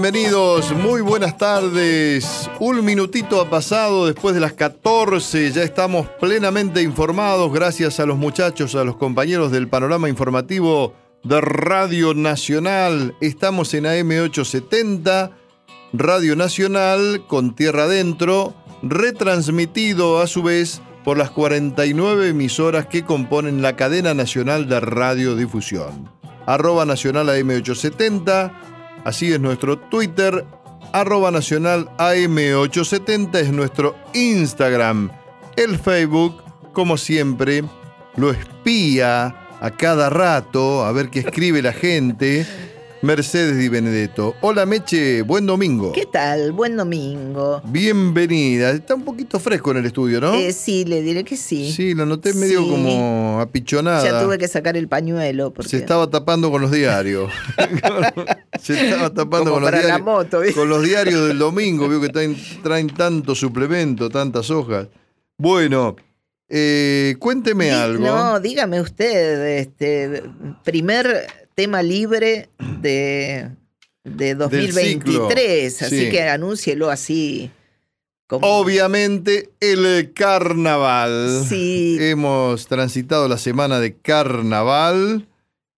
Bienvenidos. Muy buenas tardes. Un minutito ha pasado después de las 14. Ya estamos plenamente informados gracias a los muchachos, a los compañeros del panorama informativo de Radio Nacional. Estamos en AM870, Radio Nacional con Tierra Adentro, retransmitido a su vez por las 49 emisoras que componen la cadena nacional de radiodifusión. Arroba Nacional AM870 Así es nuestro Twitter, arroba nacional AM870 es nuestro Instagram. El Facebook, como siempre, lo espía a cada rato a ver qué escribe la gente. Mercedes Di Benedetto. Hola Meche, buen domingo. ¿Qué tal? Buen domingo. Bienvenida. Está un poquito fresco en el estudio, ¿no? Eh, sí, le diré que sí. Sí, lo noté medio como apichonada. Ya tuve que sacar el pañuelo. Se estaba tapando con los diarios. Se estaba tapando con los diarios. La moto, con los diarios del domingo, vio que traen, traen tanto suplemento, tantas hojas. Bueno, eh, cuénteme algo. No, dígame usted, este, primer tema libre de, de 2023, así que anúncielo así. Obviamente el carnaval. Sí. Hemos transitado la semana de carnaval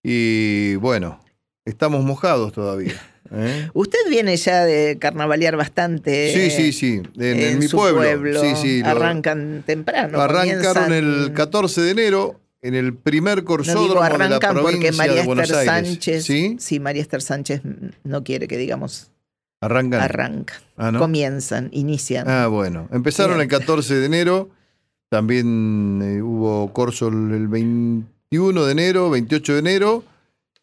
y bueno, estamos mojados todavía. ¿eh? Usted viene ya de carnavalear bastante. Sí, sí, sí. En, mi pueblo. Sí, sí, arrancan temprano. Arrancaron el 14 de enero en el primer corsódromo de la provincia María de Buenos Esther Aires. Sánchez, ¿Sí? ¿Sí? María Esther Sánchez no quiere que digamos. Arrancan. Arranca. Ah, ¿no? Comienzan, inician. Ah, bueno. Empezaron Bien. el 14 de enero. También eh, hubo corso el 21 de enero, 28 de enero,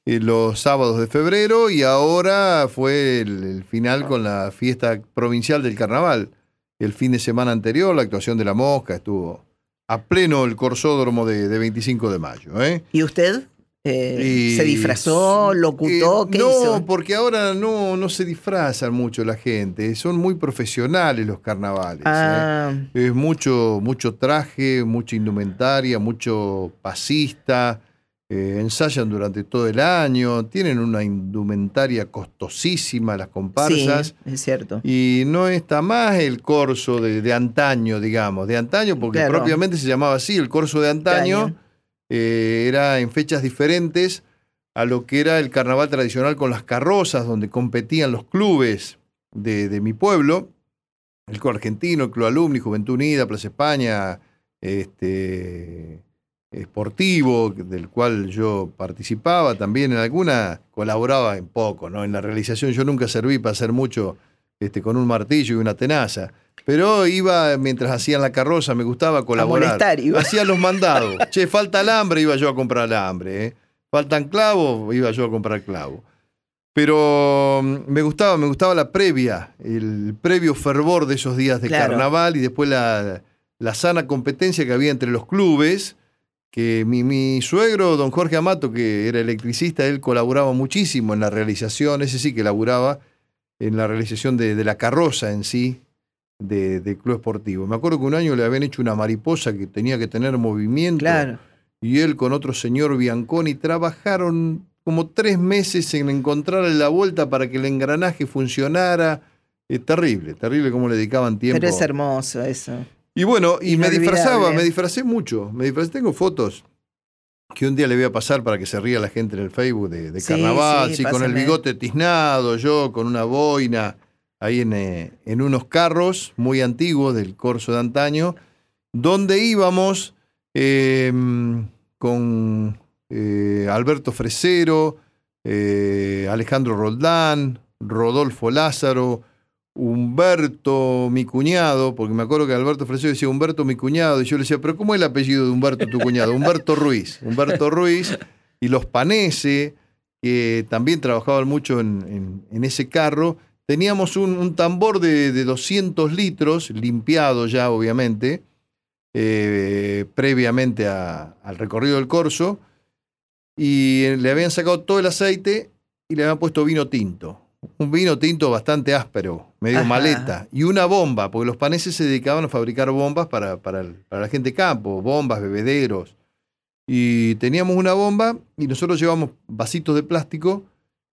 y los sábados de febrero, y ahora fue el, el final con la fiesta provincial del carnaval. El fin de semana anterior, la actuación de la mosca, estuvo a pleno el corsódromo de, de 25 de mayo. ¿eh? ¿Y usted? Eh, ¿Se disfrazó? ¿Locutó? Eh, ¿Qué no, hizo? porque ahora no, no se disfrazan mucho la gente. Son muy profesionales los carnavales. ¿eh? Ah, Es mucho, mucho traje, mucha indumentaria, mucho pasista. Eh, ensayan durante todo el año. Tienen una indumentaria costosísima, las sí, comparsas. es cierto. Y no está más el corso de, de antaño, digamos. De antaño, porque Claro. propiamente se llamaba así, el corso de antaño. Antaño. eh, era en fechas diferentes a lo que era el carnaval tradicional con las carrozas, donde competían los clubes de, de mi pueblo, el Club Argentino, el Club Alumni, Juventud Unida, Plaza España, este, Esportivo, del cual yo participaba también en alguna, colaboraba en poco, ¿no? En la realización yo nunca serví para hacer mucho este, con un martillo y una tenaza. Pero iba, mientras hacían la carroza, me gustaba colaborar. molestar iba. Hacía los mandados. che, falta alambre, iba yo a comprar alambre. ¿eh? Faltan clavos, iba yo a comprar clavos. Pero mm, me gustaba, me gustaba la previa, el previo fervor de esos días de Claro. carnaval y después la, la sana competencia que había entre los clubes. Que mi, mi suegro, don Jorge Amato, que era electricista, él colaboraba muchísimo en la realización, ese sí que laburaba en la realización de, de la carroza en sí, de, de Club Esportivo. Me acuerdo que un año le habían hecho una mariposa que tenía que tener movimiento Claro. y él con otro señor Bianconi trabajaron como tres meses en encontrarle la vuelta para que el engranaje funcionara. Es terrible, terrible cómo le dedicaban tiempo. Pero es hermoso eso. Y bueno, y me disfrazaba, me disfracé mucho. Me disfracé, tengo fotos que un día le voy a pasar para que se ría la gente en el Facebook de, de Sí, carnaval, sí, sí, con el bigote tiznado, yo con una boina, ahí en, eh, en unos carros muy antiguos del corso de antaño, donde íbamos eh, con eh, Alberto Fresero, eh, Alejandro Roldán, Rodolfo Lázaro, Humberto, mi cuñado, porque me acuerdo que Alberto Fresero decía Humberto, mi cuñado, y yo le decía, pero ¿cómo es el apellido de Humberto, tu cuñado? Humberto Ruiz. Humberto Ruiz y los Panese, que también trabajaban mucho en, ese carro. Teníamos un, tambor de, de 200 litros, limpiado ya, obviamente, eh, previamente al recorrido del corso, y le habían sacado todo el aceite y le habían puesto vino tinto. Un vino tinto bastante áspero, medio Ajá. maleta, y una bomba, porque los paneses se dedicaban a fabricar bombas para, para, el- para la gente de campo, bombas, bebederos. Y teníamos una bomba y nosotros llevamos vasitos de plástico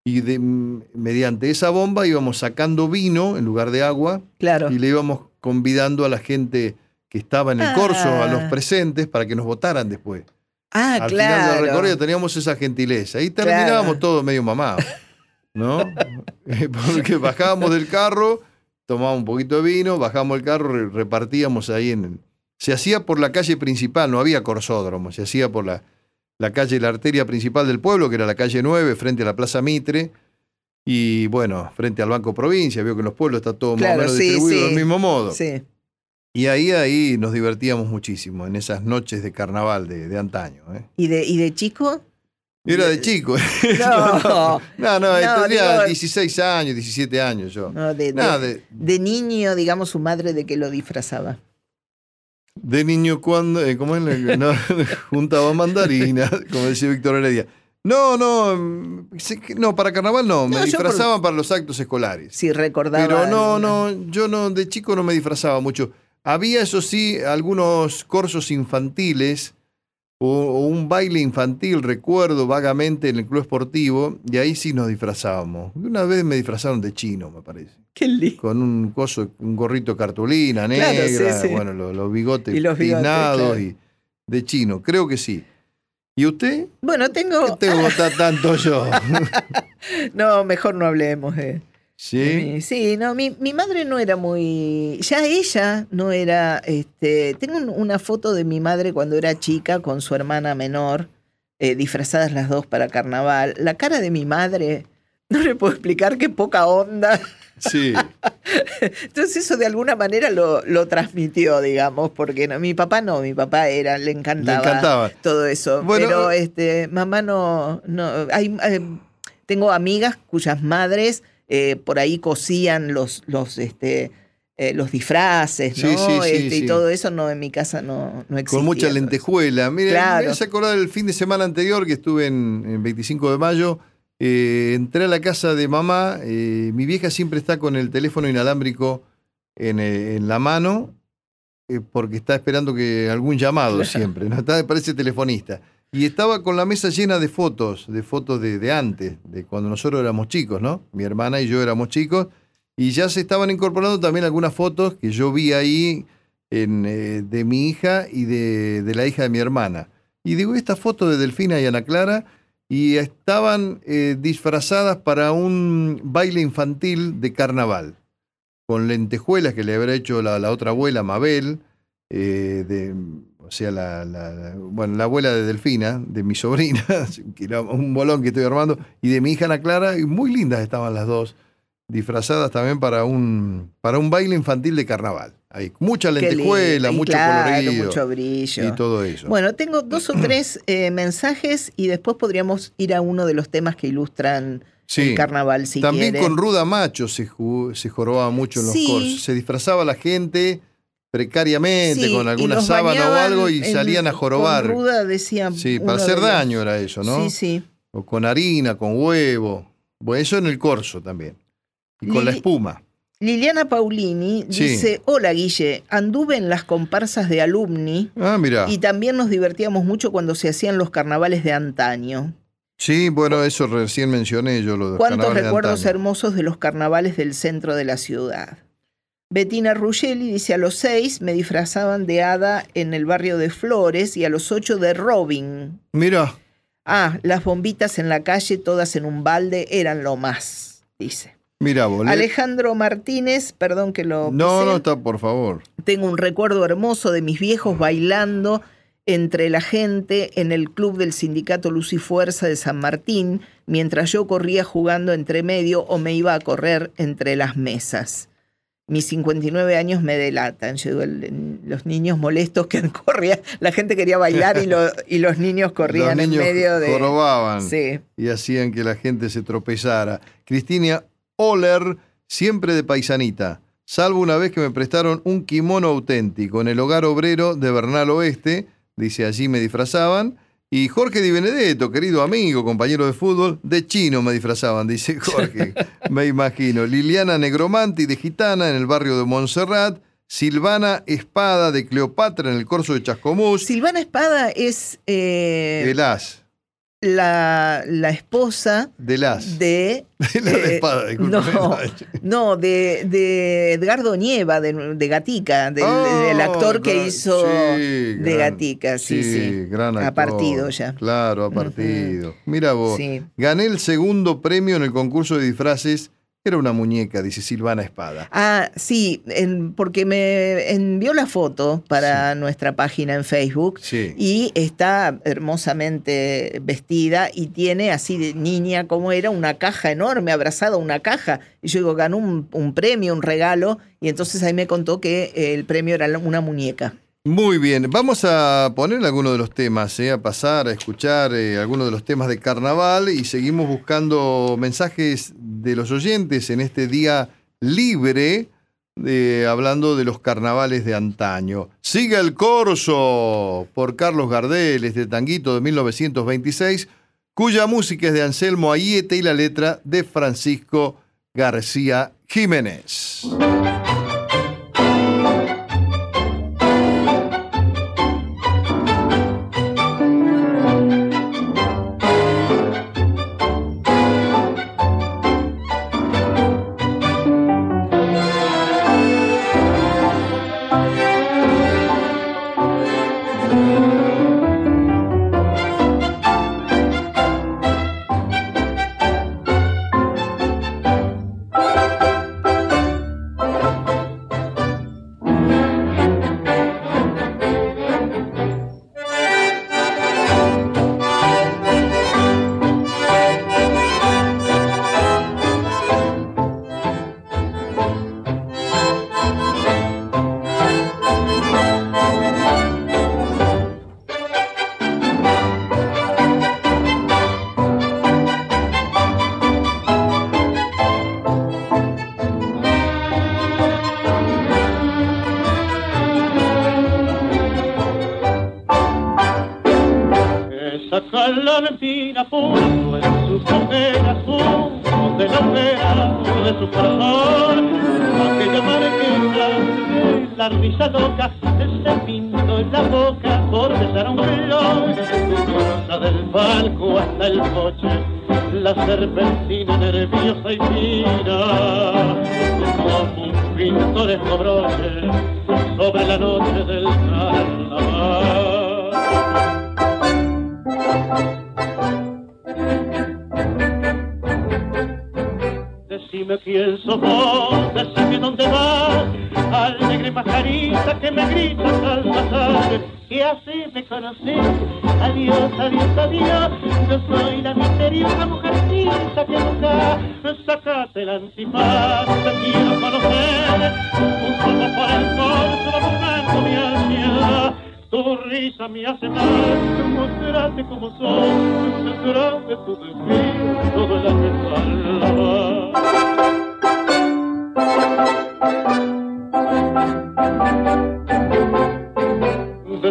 y de- mediante esa bomba íbamos sacando vino en lugar de agua Claro. y le íbamos convidando a la gente que estaba en el corso, a los Ah. presentes, para que nos votaran después. Ah, Al final del claro. recorrido teníamos esa gentileza. Y terminábamos Claro. todos medio mamados, ¿no? Eh, Porque bajábamos del carro, tomábamos un poquito de vino, bajábamos el carro, re- repartíamos ahí en... el- Se hacía por la calle principal, no había corsódromo, se hacía por la, la calle, la arteria principal del pueblo, que era la calle 9, frente a la Plaza Mitre, y bueno, frente al Banco Provincia, veo que en los pueblos está todo Claro, más o menos sí, distribuido sí. del mismo modo. Sí. Y ahí, ahí nos divertíamos muchísimo, en esas noches de carnaval de, de antaño. ¿eh? ¿Y de, ¿Y de chico? Era de chico. No, no, no, No, tenía digo- 16 años, 17 años yo. no, de, de- Nada, de, de niño, digamos, su madre de que lo disfrazaba. de niño cuando, eh, ¿cómo es? No, juntaba mandarinas, como decía Víctor Heredia. No, no, mm, no, para carnaval no, me por- disfrazaban para los actos escolares. Si recordaba. Pero no, alguna. no, yo no, de chico no me disfrazaba mucho. Había, eso sí, algunos corsos infantiles o, un baile infantil, recuerdo vagamente en el club esportivo, y ahí sí nos disfrazábamos. Una vez me disfrazaron de chino, me parece. Qué lindo. Con un coso, un gorrito cartulina negra, Claro, sí, sí. bueno, los, los bigotes Y los bigotes, peinados claro. y de chino, creo que sí. ¿Y usted? Bueno, tengo. ¿Qué tengo ta- tanto yo? No, mejor no hablemos de. ¿Sí? mí. Sí, no, mi, mi madre no era muy. Ya ella no era. Este, tengo un- una foto de mi madre cuando era chica con su hermana menor, eh, disfrazadas las dos para carnaval. La cara de mi madre. No le puedo explicar qué poca onda. Sí. Entonces eso de alguna manera lo, lo transmitió, digamos, porque no, mi papá no, mi papá era, le Le encantaba, encantaba. todo eso. Bueno, pero eh, este, mamá no, no, hay, eh, tengo amigas cuyas madres eh, por ahí cosían los, los, este, eh, los disfraces, ¿no? Sí, sí, sí, Este. Y todo eso no, en mi casa no, no existía. Con mucha lentejuela. Mire, Claro. me hace acordar el fin de semana anterior que estuve en, en 25 de mayo. eh, entré a la casa de mamá. eh, mi vieja siempre está con el teléfono inalámbrico en, en la mano porque está esperando que algún llamado siempre. ¿no? Está, parece telefonista. Y estaba con la mesa llena de fotos, de fotos de, antes, de cuando nosotros éramos chicos, ¿no? Mi hermana y yo éramos chicos. Y ya se estaban incorporando también algunas fotos que yo vi ahí en, eh, de mi hija y de, de la hija de mi hermana. Y digo, esta foto de Delfina y Ana Clara, y estaban eh, disfrazadas para un baile infantil de carnaval, con lentejuelas que le habrá hecho la, la otra abuela, Mabel, eh, de, o sea, la, la- la- bueno, la abuela de Delfina, de mi sobrina, que era un bolón que estoy armando, y de mi hija Ana Clara, y muy lindas estaban las dos, disfrazadas también para un, para un baile infantil de carnaval. Ahí, mucha lentejuela, lindo. Mucho claro, colorido mucho brillo. y todo eso. Bueno, tengo dos o tres eh, mensajes y después podríamos ir a uno de los temas que ilustran sí. el carnaval, si También quiere. con Ruda Macho se, jugó- se jorobaba mucho en los Sí. corsos. Se disfrazaba la gente precariamente Sí, con alguna sábana o algo y en- salían a jorobar. Con ruda Sí, para hacer daño era eso, ¿no? Sí, sí. O con harina, con huevo. Bueno, eso en el corso también. Y con la espuma. Liliana Paulini Sí. dice, hola Guille, anduve en las comparsas de alumni Ah, mira. y también nos divertíamos mucho cuando se hacían los carnavales de antaño. Sí, bueno, eso recién mencioné yo los ¿Cuántos de recuerdos hermosos de los carnavales del centro de la ciudad? Bettina Ruggeli dice, a los seis me disfrazaban de hada en el barrio de Flores y a los ocho de Robin. Mira, Ah, las bombitas en la calle, todas en un balde, eran lo más, dice. mira, le- Alejandro Martínez, perdón que lo No, no está, por favor. Tengo un recuerdo hermoso de mis viejos bailando entre la gente en el club del sindicato Luz y Fuerza de San Martín, mientras yo corría jugando entre medio o me iba a correr entre las mesas. Mis 59 años me delatan. Llegó el- los niños molestos que corrían. La gente quería bailar y, lo- y los niños corrían los niños en medio de. jorobaban. Sí. y hacían que la gente se tropezara. Cristina Oller, siempre de paisanita, salvo una vez que me prestaron un kimono auténtico en el hogar obrero de Bernal Oeste, dice allí me disfrazaban, y Jorge Di Benedetto, querido amigo, compañero de fútbol, de chino me disfrazaban, dice Jorge, me imagino. Liliana Negromanti de Gitana en el barrio de Montserrat, Silvana Espada de Cleopatra en el corso de Chascomús, Silvana Espada es. eh, el as. La, la esposa De las. de... De la eh, espada, discúlpeme. no, no, de, de Edgardo Nieva, de, de Gatica, del, Ah, del actor que gran- hizo sí, de gran- Gatica, sí, sí. gran A partido ya. Claro, a partido. Mira vos. Sí. Gané el segundo premio en el concurso de disfraces. Era una muñeca, dice Silvana Espada. Ah, sí, en- porque me envió la foto para nuestra página en Facebook Sí. y está hermosamente vestida y tiene así de niña como era una caja enorme, abrazada a una caja. Y yo digo, ganó un, un premio, un regalo, y entonces ahí me contó que el premio era una muñeca. Muy bien, vamos a poner algunos de los temas, eh, a pasar, a escuchar eh, algunos de los temas de carnaval y seguimos buscando mensajes de los oyentes en este día libre, eh, hablando de los carnavales de antaño. Siga el corso por Carlos Gardel, este tanguito de 1926, cuya música es de Anselmo Ayete y la letra de Francisco García Jiménez. Sobre la noche del carnaval. Decime quién sos vos, decime dónde vas, alegre pajarita que me gritas al pasar, así me conoces, adiós, adiós, adiós, yo soy la misteriosa mujercita que nunca sacate el antifaz, te quiero conocer, un poco por el corso buscando mi ansiedad, tu risa me hace mal, mostrate como sos, detrás de tu desvío, todo el año carnaval.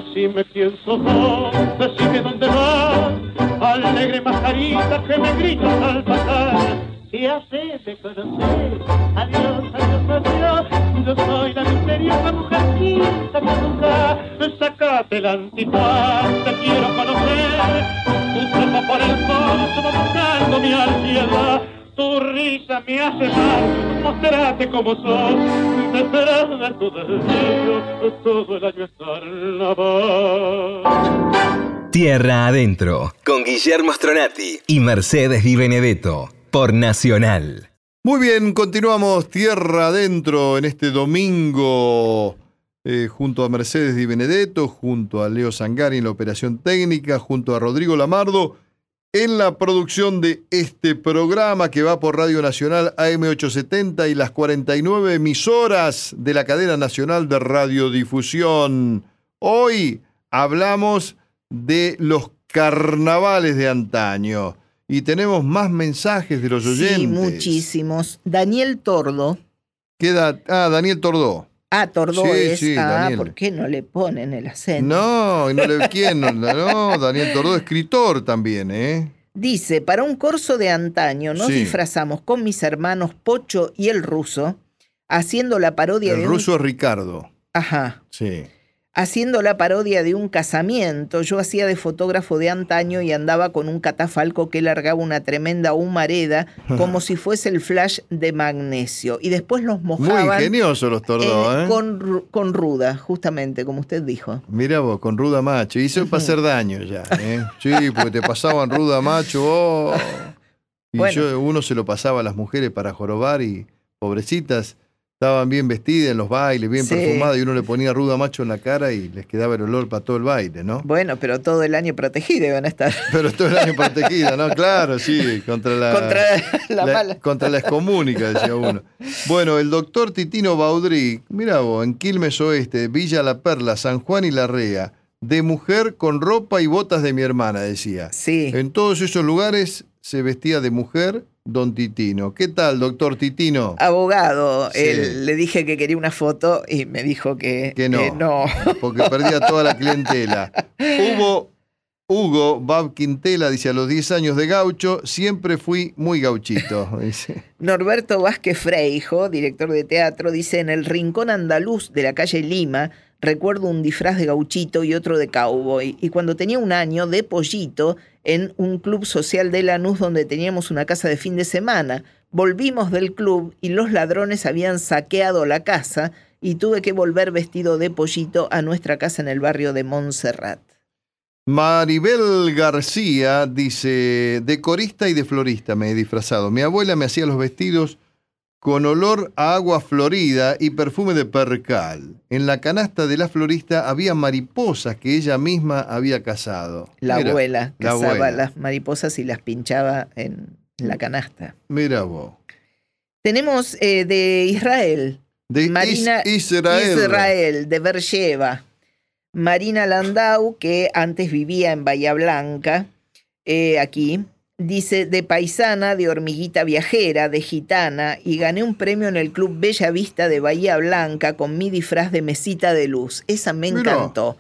Decime quién sos vos, decime dónde vas, alegre mascarita que me gritas al pasar. Y haces de conocer, adiós, adiós, adiós, yo soy la misteriosa mujercita que nunca sacate el antifaz, te quiero conocer, tu tropa por el fondo buscando mi ansiedad. Tu risa me hace mal, mostrate como sos, detrás de tu deseo, todo el año es carnaval. Tierra Adentro, con Guillermo Stronati y Mercedes Di Benedetto, por Nacional. Muy bien, continuamos tierra adentro en este domingo eh, junto a Mercedes Di Benedetto, junto a Leo Sangari en la operación técnica, junto a Rodrigo Lamardo en la producción de este programa que va por Radio Nacional AM870 y las 49 emisoras de la cadena nacional de radiodifusión. Hoy hablamos de los carnavales de antaño y tenemos más mensajes de los oyentes. Sí, muchísimos. Daniel Tordo. Ah, Daniel Tordó. Ah, Tordo Sí, es. sí, ah, Daniel. ¿por qué no le ponen el acento? No, y no le quién, no, no, Daniel Tordó, escritor también, ¿eh? Dice, para un corso de antaño nos Sí. disfrazamos con mis hermanos Pocho y el ruso, haciendo la parodia El de ruso es Ricardo. Ajá. Sí. Haciendo la parodia de un casamiento. Yo hacía de fotógrafo de antaño y andaba con un catafalco que largaba una tremenda humareda como si fuese el flash de magnesio. Y después los mojaban. Muy ingenioso los tordos, eh, ¿eh? con, con ruda, justamente, como usted dijo. Mira vos, con ruda macho. Hizo para hacer daño ya, ¿eh? Sí, porque te pasaban ruda macho. oh. Y Bueno. yo, uno se lo pasaba a las mujeres para jorobar y pobrecitas. Estaban bien vestidas en los bailes, bien Sí. perfumadas, y uno le ponía ruda macho en la cara y les quedaba el olor para todo el baile, ¿no? Bueno, pero todo el año protegido van a estar Pero todo el año protegida, ¿no? Claro, sí, contra la, contra la, la- mala. contra la excomúnica, decía uno. Bueno, el doctor Titino Baudrí, mira vos, en Quilmes Oeste, Villa La Perla, San Juan y La Rea, de mujer con ropa y botas de mi hermana, decía. Sí. En todos esos lugares se vestía de mujer don Titino. ¿Qué tal, doctor Titino? Abogado, Sí. él- le dije que quería una foto y me dijo que, Que no. que no. Porque perdía toda la clientela. Hubo Hugo Bab Quintela dice, a los 10 años de gaucho, siempre fui muy gauchito. Dice. Norberto Vázquez Freijo, director de teatro, dice, en el rincón andaluz de la calle Lima, recuerdo un disfraz de gauchito y otro de cowboy. Y cuando tenía un año, de pollito, en un club social de Lanús donde teníamos una casa de fin de semana. Volvimos del club y los ladrones habían saqueado la casa y tuve que volver vestido de pollito a nuestra casa en el barrio de Montserrat. Maribel García dice, de corista y de florista me he disfrazado. Mi abuela me hacía los vestidos con olor a agua florida y perfume de percal. En la canasta de la florista había mariposas que ella misma había cazado. La Mira, abuela la cazaba abuela. las mariposas y las pinchaba en la canasta. Mira vos. Tenemos eh, de Israel, De Marina Is- Israel. Israel, de Bersheva. Marina Landau, que antes vivía en Bahía Blanca, eh, aquí, dice, de paisana, de hormiguita viajera, de gitana, y gané un premio en el Club Bella Vista de Bahía Blanca con mi disfraz de mesita de luz. Esa me Mirá, encantó.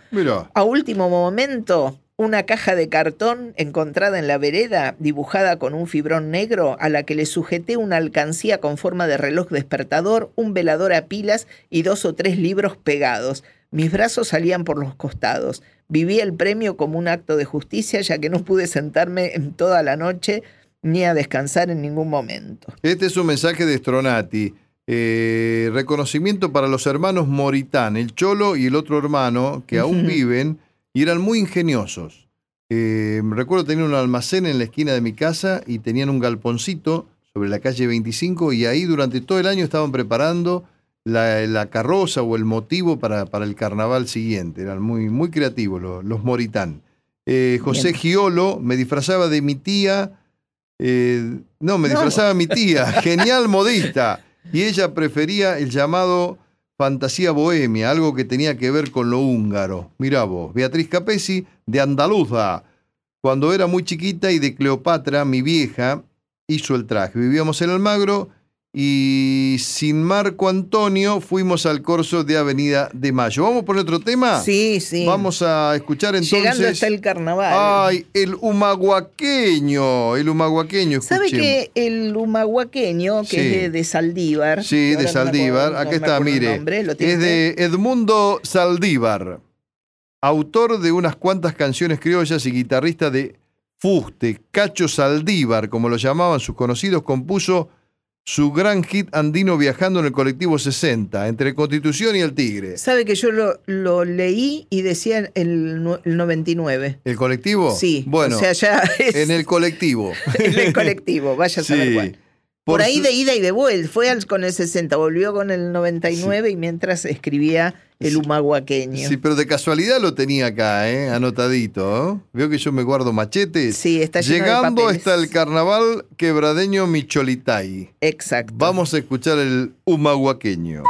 A último momento, una caja de cartón encontrada en la vereda, dibujada con un fibrón negro, a la que le sujeté una alcancía con forma de reloj despertador, un velador a pilas y dos o tres libros pegados. Mis brazos salían por los costados. Viví el premio como un acto de justicia, ya que no pude sentarme en toda la noche ni a descansar en ningún momento. Este es un mensaje de Stronati. Eh, reconocimiento para los hermanos Moritán, el Cholo y el otro hermano, que aún viven y eran muy ingeniosos. Eh, recuerdo tener un almacén en la esquina de mi casa y tenían un galponcito sobre la calle 25 y ahí durante todo el año estaban preparando la, la carroza o el motivo para, para el carnaval siguiente. Eran muy, muy creativos los, los Moritán. Eh, José Bien. Giolo me disfrazaba de mi tía. eh, no, me No. disfrazaba de mi tía, genial modista. Y ella prefería el llamado fantasía bohemia, algo que tenía que ver con lo húngaro. Mirá vos, Beatriz Capesi, de Andaluza. Cuando era muy chiquita y de Cleopatra, mi vieja, hizo el traje. Vivíamos en Almagro y sin Marco Antonio fuimos al corso de Avenida de Mayo. ¿Vamos por otro tema? Sí, sí. Vamos a escuchar entonces. Llegando hasta el carnaval. Ay, el humahuaqueño, el humahuaqueño, ¿Sabe escuchemos. que el humahuaqueño, que Sí. es de, de Saldívar? Sí, de ahora no Saldívar. acuerdo- Acá no está, mire. nombre, ¿lo tiene es de Edmundo Saldívar, autor de unas cuantas canciones criollas y guitarrista de Fuste, Cacho Saldívar, como lo llamaban sus conocidos, compuso su gran hit andino viajando en el colectivo 60, entre Constitución y el Tigre. ¿Sabe que yo lo, lo leí y decía el, el 99? ¿El colectivo? Sí, Bueno, o sea, ya es en el colectivo. en el colectivo, vaya a saber Sí. cuál. Por, ahí de ida y de vuelta, fue al- con el 60, volvió con el 99 y mientras escribía el humahuaqueño. Sí, pero de casualidad lo tenía acá, ¿eh? anotadito. ¿eh? Veo que yo me guardo machetes. Sí, está lleno Llegando hasta el carnaval quebradeño Micholitay. Exacto. Vamos a escuchar el humahuaqueño.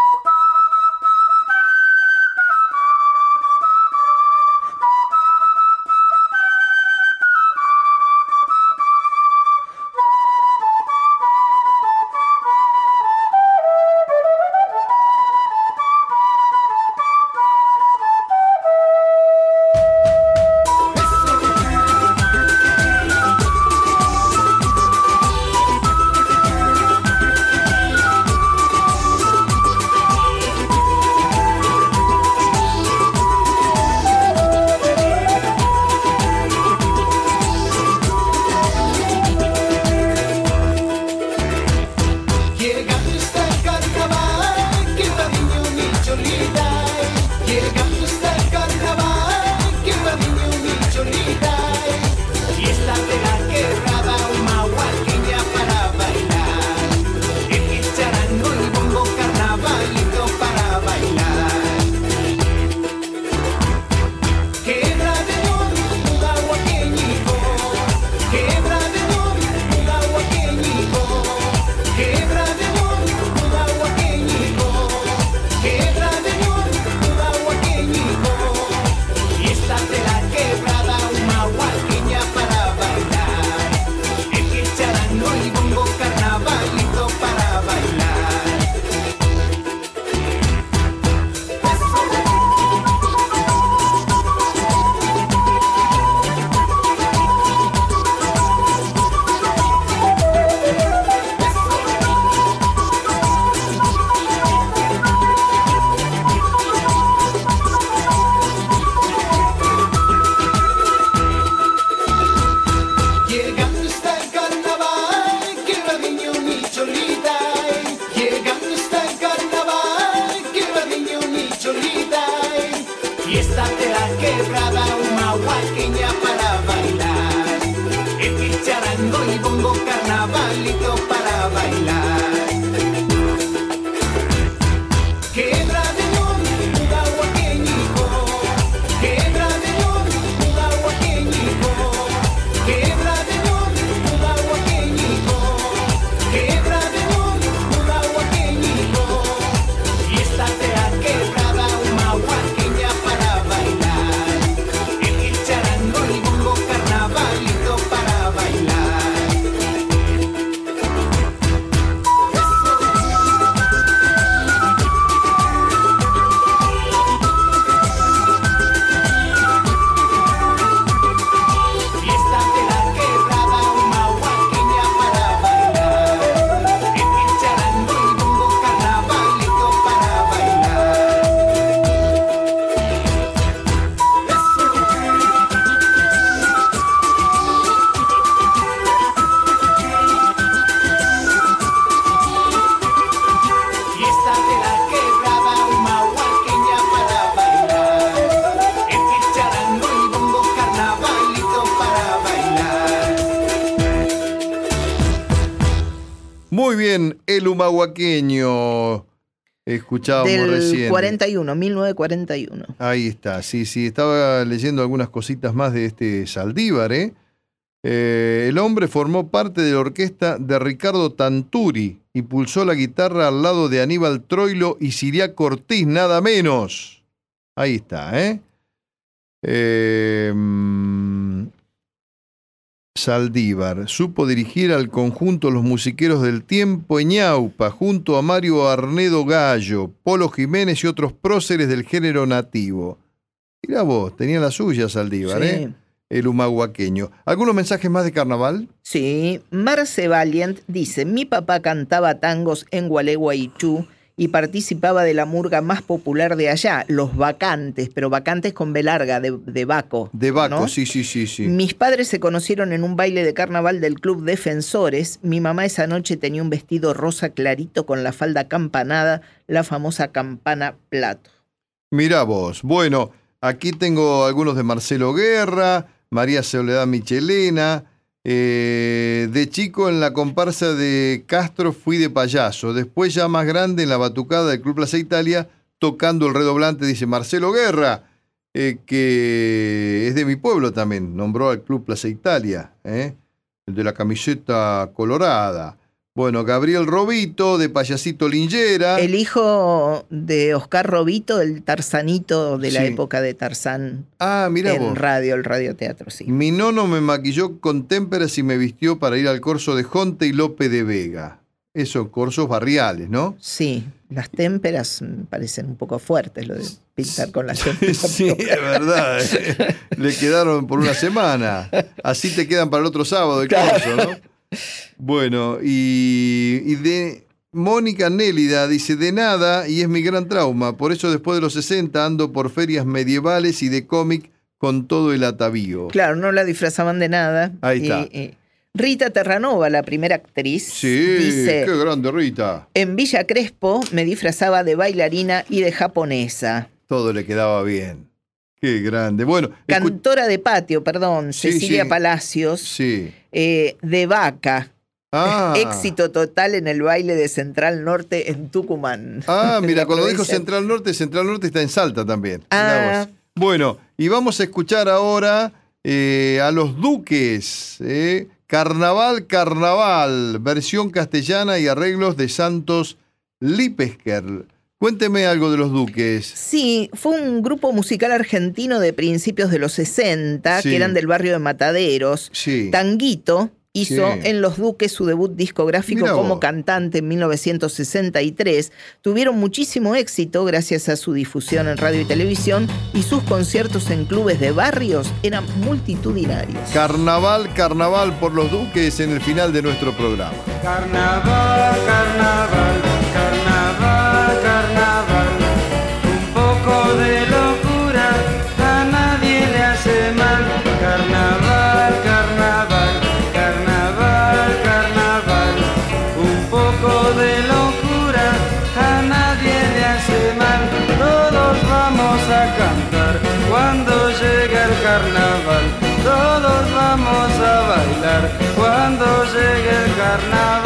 Muy bien, el humahuaqueño. Escuchábamos Del recién. 41, 1941. Ahí está, sí, sí. Estaba leyendo algunas cositas más de este Saldívar, ¿eh? Eh, el hombre formó parte de la orquesta de Ricardo Tanturi y pulsó la guitarra al lado de Aníbal Troilo y Siria Cortés, nada menos. Ahí está, ¿eh? Eh, mm, Saldívar supo dirigir al conjunto Los Musiqueros del Tiempo en Ñaupa, junto a Mario Arnedo Gallo, Polo Jiménez y otros próceres del género nativo. Mira vos, tenía la suya Saldívar, Sí. ¿eh? El humahuaqueño. ¿Algunos mensajes más de carnaval? Sí, Marce Valiant dice, mi papá cantaba tangos en Gualeguaychú y participaba de la murga más popular de allá, los vacantes, pero vacantes con B larga, de, de Baco. De Baco, ¿no? sí, sí, sí, sí. Mis padres se conocieron en un baile de carnaval del Club Defensores. Mi mamá esa noche tenía un vestido rosa clarito con la falda campanada, la famosa campana plato. Mirá vos. Bueno, aquí tengo algunos de Marcelo Guerra, María Soledad Michelena. Eh, de chico en la comparsa de Castro fui de payaso. Después ya más grande en la batucada del Club Plaza Italia, tocando el redoblante, dice Marcelo Guerra, eh, que es de mi pueblo también. Nombró al Club Plaza Italia, ¿eh? el de la camiseta colorada. Bueno, Gabriel Robito, de Payasito Lingera. El hijo de Oscar Robito, el tarzanito de la Sí. época de Tarzán Ah, mira en vos. radio, el radioteatro, sí. Mi nono me maquilló con témperas y me vistió para ir al corso de Jonte y Lope de Vega. Esos corsos barriales, ¿no? Sí, las témperas me parecen un poco fuertes, lo de pintar con las témperas. Sí, es verdad. eh. Le quedaron por una semana. Así te quedan para el otro sábado el corso, ¿no? Bueno, y, y de Mónica Nélida dice, de nada, y es mi gran trauma. Por eso después de los 60 ando por ferias medievales y de cómic con todo el atavío. Claro, no la disfrazaban de nada. Ahí Y- está. y Rita Terranova, la primera actriz, Sí, dice, qué grande Rita. en Villa Crespo me disfrazaba de bailarina y de japonesa. Todo le quedaba bien. Qué grande. Bueno, Cantora de patio, perdón, Sí, Cecilia sí. Palacios, sí. eh, de vaca. Ah, Éxito total en el baile de Central Norte en Tucumán. Ah, mira, cuando dijo. Central Norte, Central Norte está en Salta también. Ah. Bueno, y vamos a escuchar ahora eh, a los Duques. eh. Carnaval, Carnaval, versión castellana y arreglos de Santos Lipesker. Cuénteme algo de los Duques. Sí, fue un grupo musical argentino de principios de los 60, Sí. que eran del barrio de Mataderos. Sí. Tanguito hizo Sí. en Los Duques su debut discográfico Mirá como vos. cantante en 1963. Tuvieron muchísimo éxito gracias a su difusión en radio y televisión y sus conciertos en clubes de barrios eran multitudinarios. Carnaval, Carnaval por los Duques en el final de nuestro programa. Carnaval, carnaval, carnaval, cuando llegue el carnaval.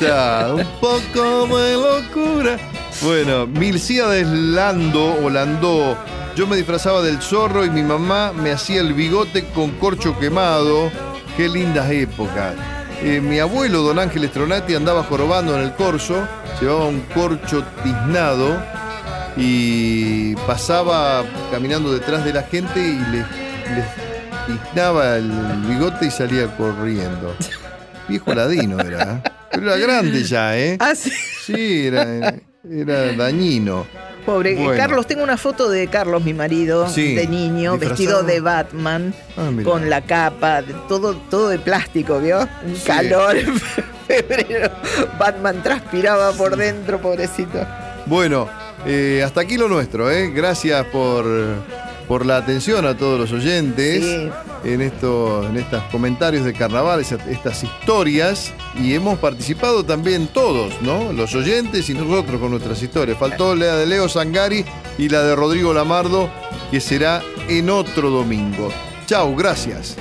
Un poco de locura. Bueno, Milcíades Lando o Landó. Yo me disfrazaba del zorro y mi mamá me hacía el bigote con corcho quemado. Qué lindas épocas. Eh, mi abuelo, don Ángel Estronati, andaba jorobando en el corso, llevaba un corcho tiznado y pasaba caminando detrás de la gente y les, les tiznaba el bigote y salía corriendo. Viejo ladino era, ¿eh? Pero era grande ya, ¿eh? Ah, sí. Sí, era, era dañino. Pobre Bueno. Carlos, tengo una foto de Carlos, mi marido, Sí, de niño, disfrazado. vestido de Batman, Ah, con la capa, todo, todo de plástico, ¿vio? Un Sí. calor en febrero. Batman transpiraba por dentro, pobrecito. Bueno, eh, hasta aquí lo nuestro, ¿eh? Gracias por, por la atención a todos los oyentes Sí. En, estos, en estos comentarios de carnaval, estas historias. Y hemos participado también todos, ¿no? Los oyentes y nosotros con nuestras historias. Faltó la de Leo Sangari y la de Rodrigo Lamardo, que será en otro domingo. Chau, gracias.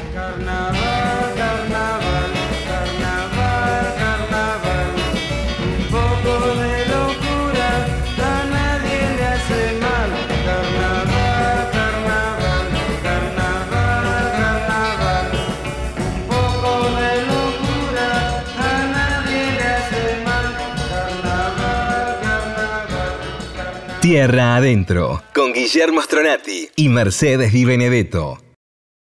Tierra Adentro, con Guillermo Stronati. Y Mercedes Di Benedetto,